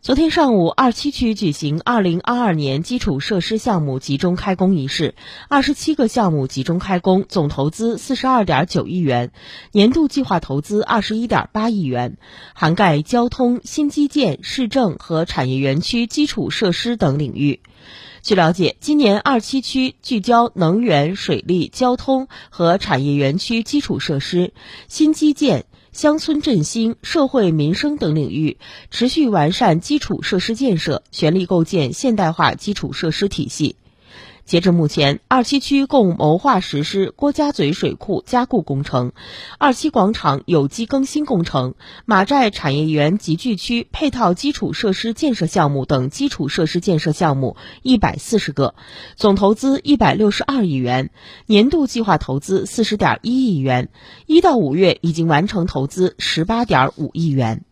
昨天上午，二七区举行二零二二年基础设施项目集中开工仪式，二十七个项目集中开工，总投资四十二点九亿元，年度计划投资二十一点八亿元，涵盖交通、新基建、市政和产业园区基础设施等领域。据了解，今年二七区聚焦能源、水利、交通和产业园区基础设施、新基建。乡村振兴、社会民生等领域，持续完善基础设施建设，全力构建现代化基础设施体系。截至目前，二七区共谋划实施郭家嘴水库加固工程、二七广场有机更新工程、马寨产业园集聚区配套基础设施建设项目等基础设施建设项目一百四十个，总投资一百六十二亿元，年度计划投资四十点一亿元，一到五月已经完成投资十八点五亿元。